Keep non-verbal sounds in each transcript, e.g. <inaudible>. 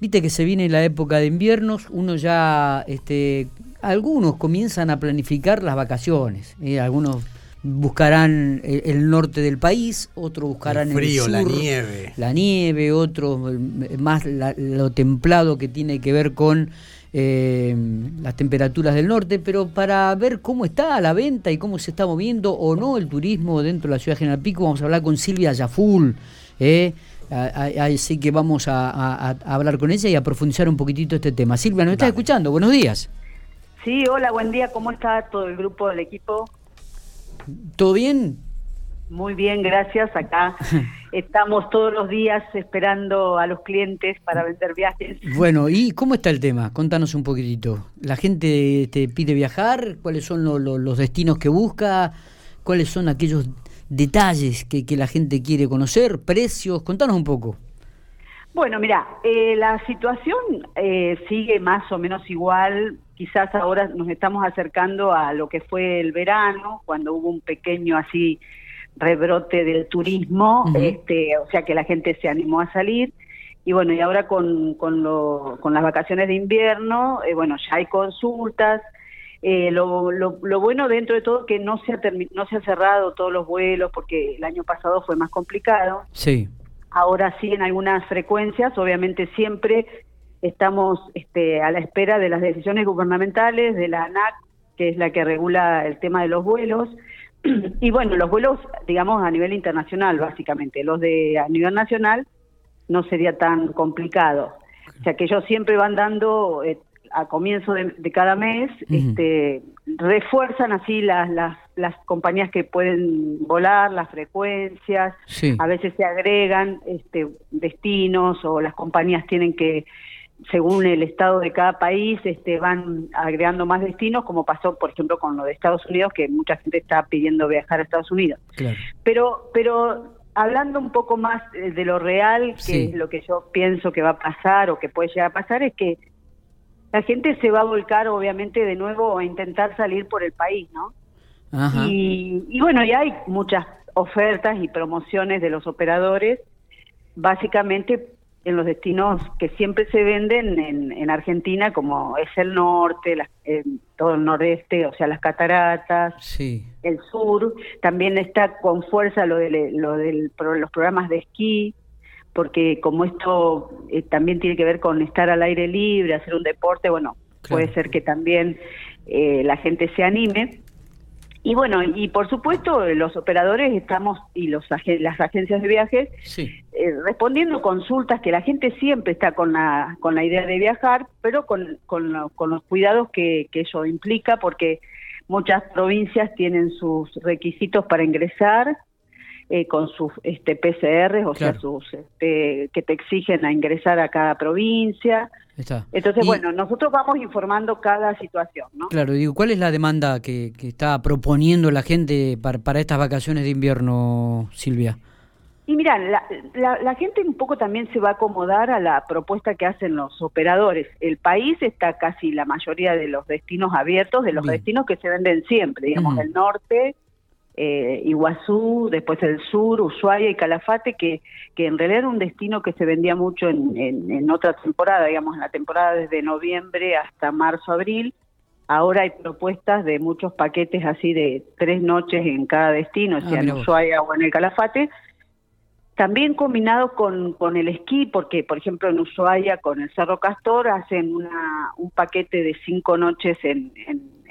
Viste que se viene la época de inviernos, uno ya, este, algunos comienzan a planificar las vacaciones, ¿eh? algunos buscarán el, norte del país, otros buscarán el frío, el la nieve, la nieve, otros más lo templado que tiene que ver con eh, las temperaturas del norte, pero para ver cómo está la venta y cómo se está moviendo o no el turismo dentro de la ciudad de General Pico, vamos a hablar con Silvia Yaful. ¿eh? Así que vamos a, hablar con ella y a profundizar un poquitito este tema. Silvia, ¿nos estás escuchando? Buenos días. Sí, hola, buen día. ¿Cómo está todo el grupo del equipo? ¿Todo bien? Muy bien, gracias. Acá <laughs> estamos todos los días esperando a los clientes para vender viajes. Bueno, ¿y cómo está el tema? Contanos un poquitito. ¿La gente te pide viajar? ¿Cuáles son los destinos que busca? ¿Cuáles son aquellos detalles que, que la gente quiere conocer, precios, contanos un poco. Bueno, mira, eh, la situación eh, sigue más o menos igual. Quizás ahora nos estamos acercando a lo que fue el verano, cuando hubo un pequeño así rebrote del turismo, este, o sea que la gente se animó a salir. Y bueno, y ahora con, con, lo, con las vacaciones de invierno, eh, bueno, ya hay consultas, eh, lo, lo, bueno dentro de todo que no se, ha no se ha cerrado todos los vuelos porque el año pasado fue más complicado. Sí. Ahora sí en algunas frecuencias, obviamente siempre estamos este, a la espera de las decisiones gubernamentales de la ANAC, que es la que regula el tema de los vuelos. <clears throat> Y bueno, los vuelos, digamos, a nivel internacional, básicamente. Los de a nivel nacional no sería tan complicado. O sea que ellos siempre van dando eh, a comienzo de, cada mes, este, refuerzan así las, las, las, compañías que pueden volar, las frecuencias, a veces se agregan este, destinos o las compañías tienen que, según el estado de cada país, este, van agregando más destinos, como pasó, por ejemplo, con lo de Estados Unidos, que mucha gente está pidiendo viajar a Estados Unidos. Pero, pero hablando un poco más eh, de lo real, que es lo que yo pienso que va a pasar o que puede llegar a pasar, es que la gente se va a volcar obviamente de nuevo a intentar salir por el país, ¿no? Y, bueno, ya hay muchas ofertas y promociones de los operadores, básicamente en los destinos que siempre se venden en, Argentina, como es el norte, todo el noreste, o sea, las cataratas, sí. el sur, también está con fuerza lo de, lo de los programas de esquí, porque como esto eh, también tiene que ver con estar al aire libre, hacer un deporte, bueno, puede ser que también eh, la gente se anime. Y bueno, y por supuesto los operadores estamos y los las agencias de viajes eh, respondiendo consultas que la gente siempre está con la con la idea de viajar, pero con, con, los cuidados que, que eso implica, porque muchas provincias tienen sus requisitos para ingresar eh, con sus este, PCR, o sea, sus este, que te exigen a ingresar a cada provincia. Entonces, bueno, nosotros vamos informando cada situación, ¿no? Claro, digo, ¿cuál es la demanda que, está proponiendo la gente para, estas vacaciones de invierno, Silvia? Y mira, la, la, gente un poco también se va a acomodar a la propuesta que hacen los operadores. El país está casi la mayoría de los destinos abiertos, de los destinos que se venden siempre, digamos, el norte, eh, Iguazú, después el sur, Ushuaia y Calafate, que, que en realidad era un destino que se vendía mucho en, en, otra temporada, digamos, en la temporada desde noviembre hasta marzo, abril. Ahora hay propuestas de muchos paquetes así de tres noches en cada destino, ah, sea en Ushuaia o en el Calafate, también combinado con, con el esquí, porque por ejemplo en Ushuaia con el Cerro Castor hacen una, un paquete de cinco noches en,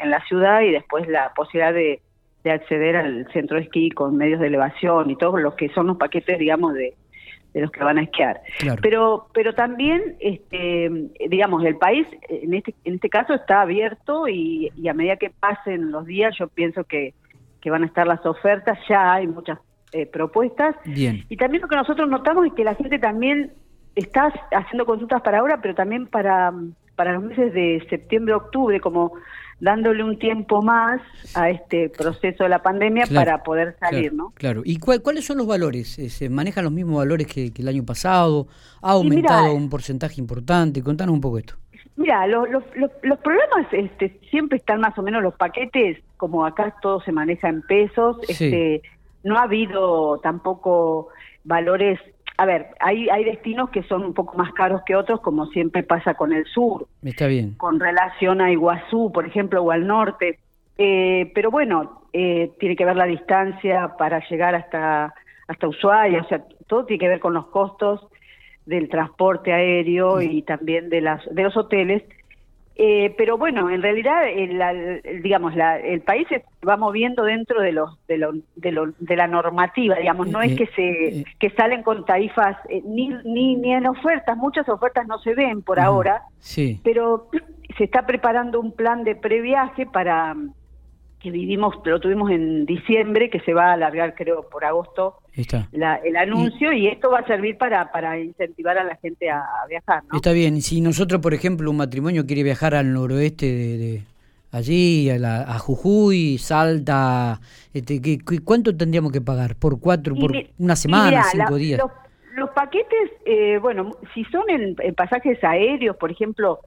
en la ciudad y después la posibilidad de de acceder al centro de esquí con medios de elevación y todos los que son los paquetes, digamos, de, de los que van a esquiar. Pero, pero también, este, digamos, el país en este, en este caso está abierto y, y a medida que pasen los días, yo pienso que, que van a estar las ofertas, ya hay muchas eh, propuestas. Bien. Y también lo que nosotros notamos es que la gente también está haciendo consultas para ahora, pero también para, para los meses de septiembre, octubre, como dándole un tiempo más a este proceso de la pandemia para poder salir, ¿no? Claro. ¿Y cuáles son los valores? Eh, ¿Se manejan los mismos valores que, el año pasado? ¿Ha aumentado un porcentaje importante? Contanos un poco esto. Mira, los, los, los, problemas este, siempre están más o menos los paquetes, como acá todo se maneja en pesos, este, no ha habido tampoco valores a ver, hay, hay destinos que son un poco más caros que otros, como siempre pasa con el sur. Está bien. Con relación a Iguazú, por ejemplo, o al norte. Eh, pero bueno, eh, tiene que ver la distancia para llegar hasta, hasta Ushuaia, o sea, todo tiene que ver con los costos del transporte aéreo y también de, las, de los hoteles. Eh, pero bueno, en realidad, digamos, la, el país se va moviendo dentro de los de, lo, de, lo, de la normativa, digamos, no es que se que salen con tarifas ni, ni ni en ofertas, muchas ofertas no se ven por ahora, sí. pero se está preparando un plan de previaje para que vivimos, lo tuvimos en diciembre, que se va a alargar creo por agosto el anuncio y, esto va a servir para, para incentivar a la gente a, viajar. ¿no? Está bien, si nosotros por ejemplo un matrimonio quiere viajar al noroeste de, allí, a, Jujuy, Salta, este, ¿qué, ¿cuánto tendríamos que pagar? ¿Por cuatro, por una semana, cinco días? Los, paquetes, eh, bueno, si son en pasajes aéreos, por ejemplo,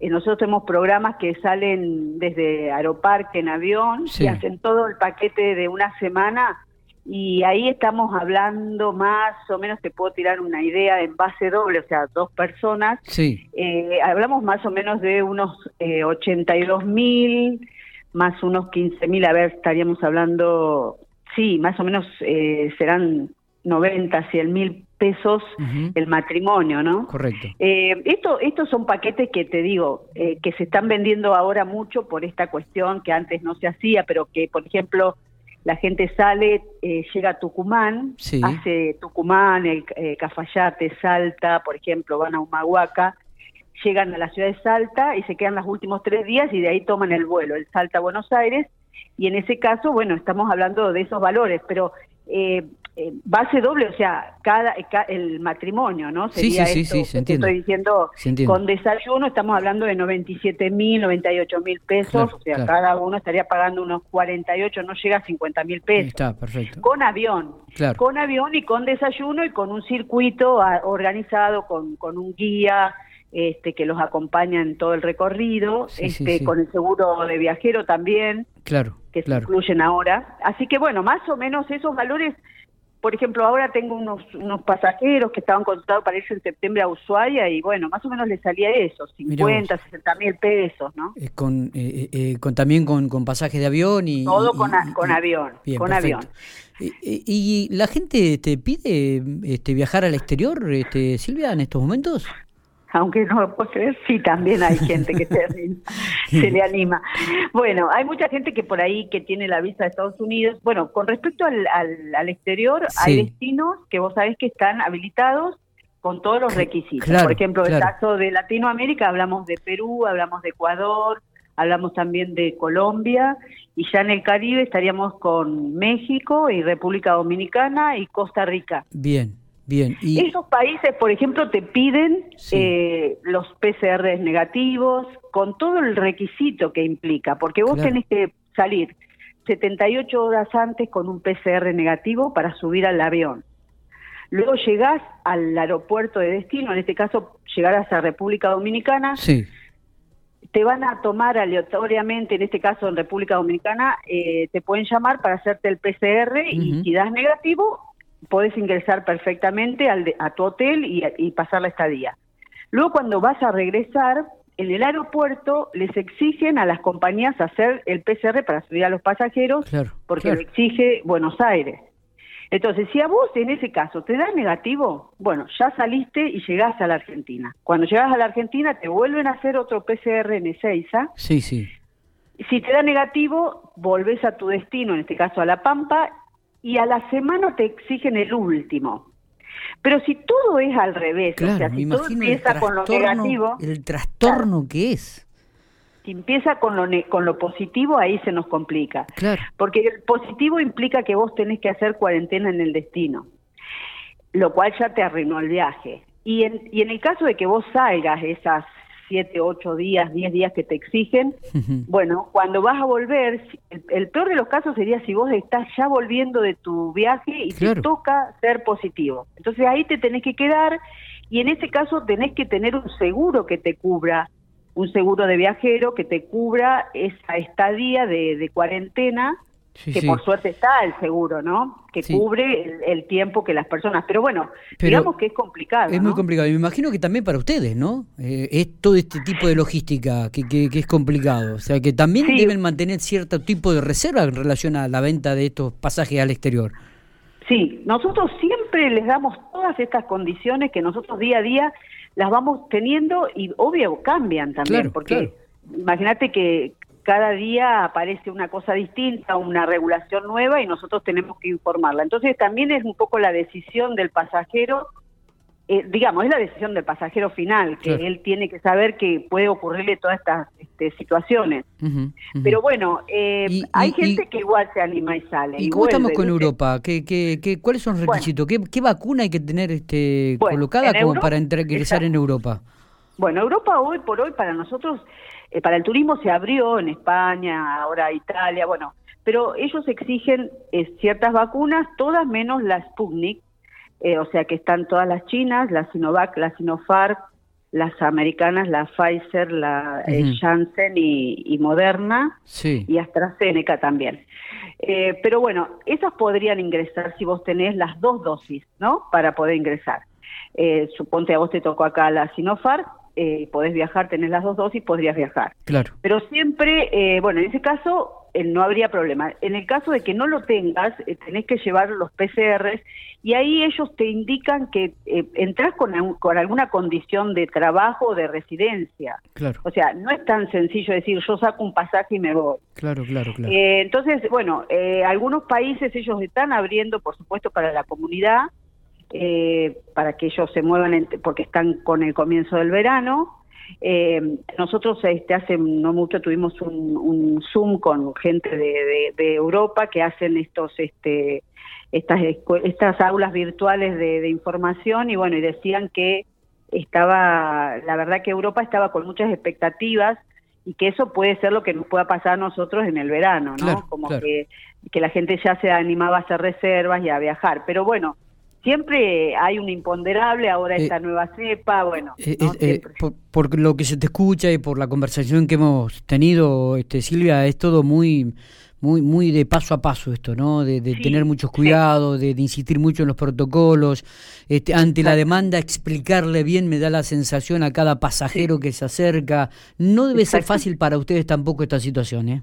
nosotros tenemos programas que salen desde Aeroparque en avión y hacen todo el paquete de una semana y ahí estamos hablando más o menos, te puedo tirar una idea en base doble, o sea, dos personas. Sí. Eh, hablamos más o menos de unos eh, 82 mil, más unos 15 mil, a ver, estaríamos hablando, sí, más o menos eh, serán 90, 100 mil pesos el matrimonio, ¿no? Correcto. Eh, esto, estos son paquetes que te digo, eh, que se están vendiendo ahora mucho por esta cuestión que antes no se hacía, pero que, por ejemplo, la gente sale, eh, llega a Tucumán, hace Tucumán, el, Cafayate, Salta, por ejemplo, van a Humahuaca, llegan a la ciudad de Salta y se quedan los últimos tres días y de ahí toman el vuelo, el Salta a Buenos Aires, y en ese caso, bueno, estamos hablando de esos valores, pero eh, eh, base doble, o sea, cada, el matrimonio, ¿no? Sería sí, sí, sí, Estoy diciendo, con desayuno estamos hablando de 97 mil, 98 mil pesos, o sea, cada uno estaría pagando unos 48, no llega a 50 mil pesos. Está, perfecto. Con avión, con avión y con desayuno y con un circuito ah, organizado, con, con un guía, este, que los acompaña en todo el recorrido, este, con el seguro de viajero también, claro, que se incluyen ahora. Así que bueno, más o menos esos valores por ejemplo, ahora tengo unos, unos pasajeros que estaban contratados para irse en septiembre a Ushuaia y bueno, más o menos les salía eso, 50, 60 mil pesos, ¿no? Eh, con, eh, eh, con También con, con pasajes de avión y... Todo con, con avión, con avión. ¿Y, la gente te pide este, viajar al exterior, este, Silvia, en estos momentos? Aunque no lo puedo creer, sí también hay gente que <laughs> se, le anima. Bueno, hay mucha gente que por ahí que tiene la visa de Estados Unidos. Bueno, con respecto al, al, exterior, hay destinos que vos sabés que están habilitados con todos los requisitos. por ejemplo, en el caso de Latinoamérica hablamos de Perú, hablamos de Ecuador, hablamos también de Colombia y ya en el Caribe estaríamos con México y República Dominicana y Costa Rica. Bien. Bien. Y... Esos países, por ejemplo, te piden eh, los PCR negativos con todo el requisito que implica, porque vos tenés que salir 78 horas antes con un PCR negativo para subir al avión. Luego llegás al aeropuerto de destino, en este caso llegarás a República Dominicana. Sí. Te van a tomar aleatoriamente, en este caso en República Dominicana, eh, te pueden llamar para hacerte el PCR y si das negativo, podés ingresar perfectamente al a tu hotel y, pasar la estadía. Luego cuando vas a regresar, en el aeropuerto les exigen a las compañías hacer el PCR para subir a los pasajeros, porque lo exige Buenos Aires. Entonces, si a vos en ese caso te da negativo, bueno, ya saliste y llegás a la Argentina. Cuando llegas a la Argentina te vuelven a hacer otro PCR en Ezeiza. Sí, sí. Si te da negativo, volvés a tu destino, en este caso a La Pampa, y a la semana te exigen el último. Pero si todo es al revés, o sea, si todo empieza con lo negativo, el trastorno que es. Si empieza con lo con lo positivo, ahí se nos complica. Claro. Porque el positivo implica que vos tenés que hacer cuarentena en el destino, lo cual ya te arruinó el viaje. Y en, y en el caso de que vos salgas esas siete, ocho días, diez días que te exigen. Bueno, cuando vas a volver, el, peor de los casos sería si vos estás ya volviendo de tu viaje y te toca ser positivo. Entonces ahí te tenés que quedar y en ese caso tenés que tener un seguro que te cubra, un seguro de viajero que te cubra esa estadía de, de cuarentena que por suerte está el seguro, ¿no? Que cubre el, tiempo que las personas. Pero bueno, digamos que es complicado. Es muy complicado. Y me imagino que también para ustedes, ¿no? Eh, es todo este tipo de logística que, que, es complicado. O sea, que también deben mantener cierto tipo de reserva en relación a la venta de estos pasajes al exterior. Sí, nosotros siempre les damos todas estas condiciones que nosotros día a día las vamos teniendo y obvio cambian también, porque imagínate que cada día aparece una cosa distinta, una regulación nueva y nosotros tenemos que informarla. Entonces también es un poco la decisión del pasajero, eh, digamos, es la decisión del pasajero final, que él tiene que saber que puede ocurrirle todas estas este, situaciones. Pero bueno, eh, hay gente que igual se anima y sale. ¿Y, cómo estamos con Europa? ¿Qué, qué, qué, cuáles son los requisitos? ¿Qué, vacuna hay que tener este, colocada como para ingresar en Europa? Bueno, Europa hoy por hoy para nosotros eh, para el turismo se abrió en España, ahora Italia, bueno, pero ellos exigen eh, ciertas vacunas, todas menos la Sputnik, eh, o sea que están todas las chinas, la Sinovac, la Sinopharm, las americanas, la Pfizer, la Janssen y, Moderna y AstraZeneca también. pero bueno, esas podrían ingresar si vos tenés las dos dosis, ¿no? Para poder ingresar. suponte a vos te tocó acá la Sinopharm, eh, podés viajar, tenés las dos dosis, podrías viajar. Claro. Pero siempre, eh, bueno, en ese caso eh, no habría problema. En el caso de que no lo tengas, eh, tenés que llevar los PCRs y ahí ellos te indican que entras con, con alguna condición de trabajo o de residencia. Claro. O sea, no es tan sencillo decir yo saco un pasaje y me voy. Claro, claro, claro. entonces, bueno, algunos países ellos están abriendo, por supuesto, para la comunidad eh, para que ellos se muevan porque están con el comienzo del verano. Eh, nosotros este, hace no mucho tuvimos un, Zoom con gente de, Europa que hacen estos este, estas, estas aulas virtuales de, información y bueno, y decían que estaba, la verdad que Europa estaba con muchas expectativas y que eso puede ser lo que nos pueda pasar a nosotros en el verano, ¿no? Como que, que la gente ya se animaba a hacer reservas y a viajar. Pero bueno, siempre hay un imponderable, ahora eh, esta nueva cepa, bueno. Eh, eh, por, lo que se te escucha y por la conversación que hemos tenido, este, Silvia, es todo muy muy muy de paso a paso esto, ¿no? De, tener muchos cuidados, de, insistir mucho en los protocolos, este, ante la demanda explicarle bien, me da la sensación a cada pasajero que se acerca. No debe ser fácil para ustedes tampoco esta situación, ¿eh?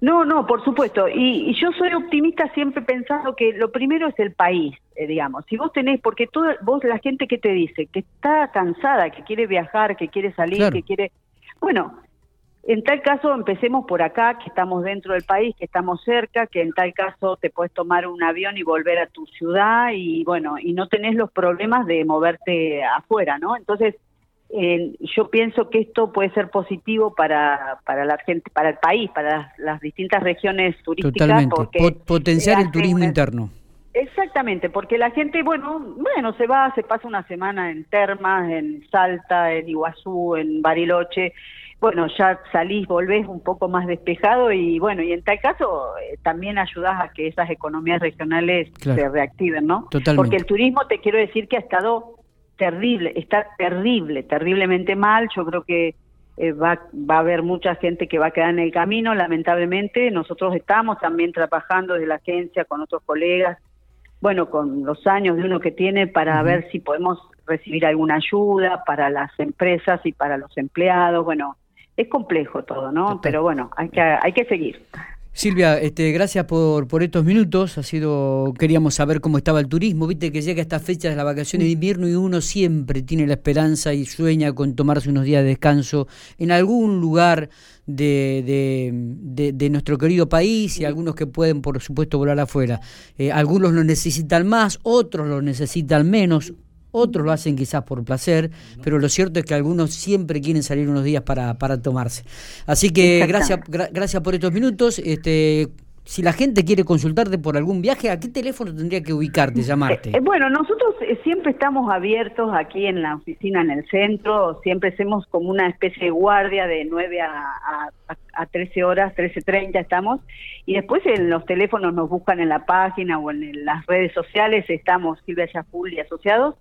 No, no, por supuesto. Y, yo soy optimista siempre pensando que lo primero es el país, eh, digamos. Si vos tenés, porque toda, vos, la gente que te dice que está cansada, que quiere viajar, que quiere salir, que quiere... Bueno, en tal caso empecemos por acá, que estamos dentro del país, que estamos cerca, que en tal caso te puedes tomar un avión y volver a tu ciudad y bueno, y no tenés los problemas de moverte afuera, ¿no? Entonces, yo pienso que esto puede ser positivo para, para la gente, para el país, para las, distintas regiones turísticas. Porque potenciar el turismo interno. Exactamente, porque la gente, bueno, bueno, se va, se pasa una semana en Termas, en Salta, en Iguazú, en Bariloche, bueno, ya salís, volvés un poco más despejado y bueno, y en tal caso eh, también ayudás a que esas economías regionales se reactiven, ¿no? Totalmente. Porque el turismo, te quiero decir que ha estado terrible, está terrible, terriblemente mal. Yo creo que eh, va, va a haber mucha gente que va a quedar en el camino, lamentablemente. Nosotros estamos también trabajando desde la agencia con otros colegas, bueno, con los años de uno que tiene para ver si podemos recibir alguna ayuda para las empresas y para los empleados. Bueno, es complejo todo, ¿no? Pero bueno, hay que, hay que seguir. Silvia, este, gracias por, por estos minutos. Ha sido, queríamos saber cómo estaba el turismo. Viste que llega esta fecha de las vacaciones de invierno y uno siempre tiene la esperanza y sueña con tomarse unos días de descanso en algún lugar de, de, nuestro querido país y algunos que pueden, por supuesto, volar afuera. Eh, algunos lo necesitan más, otros lo necesitan menos otros lo hacen quizás por placer, pero lo cierto es que algunos siempre quieren salir unos días para, para tomarse. Así que gracias, gracias por estos minutos. Este, si la gente quiere consultarte por algún viaje, ¿a qué teléfono tendría que ubicarte, llamarte? Eh, eh, bueno, nosotros eh, siempre estamos abiertos aquí en la oficina, en el centro, siempre hacemos como una especie de guardia de 9 a, a, 13 horas, 13.30 estamos, y después en los teléfonos nos buscan en la página o en, las redes sociales, estamos Silvia Yaful y Asociados,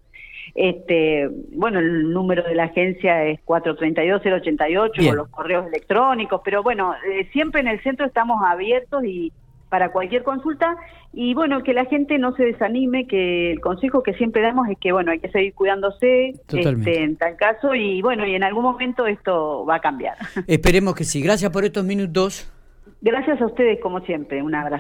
este, bueno, el número de la agencia es 432-088 o los correos electrónicos, pero bueno, eh, siempre en el centro estamos abiertos y, para cualquier consulta y bueno, que la gente no se desanime, que el consejo que siempre damos es que bueno, hay que seguir cuidándose este, en tal caso y bueno, y en algún momento esto va a cambiar. Esperemos que sí. Gracias por estos minutos. Gracias a ustedes como siempre. Un abrazo.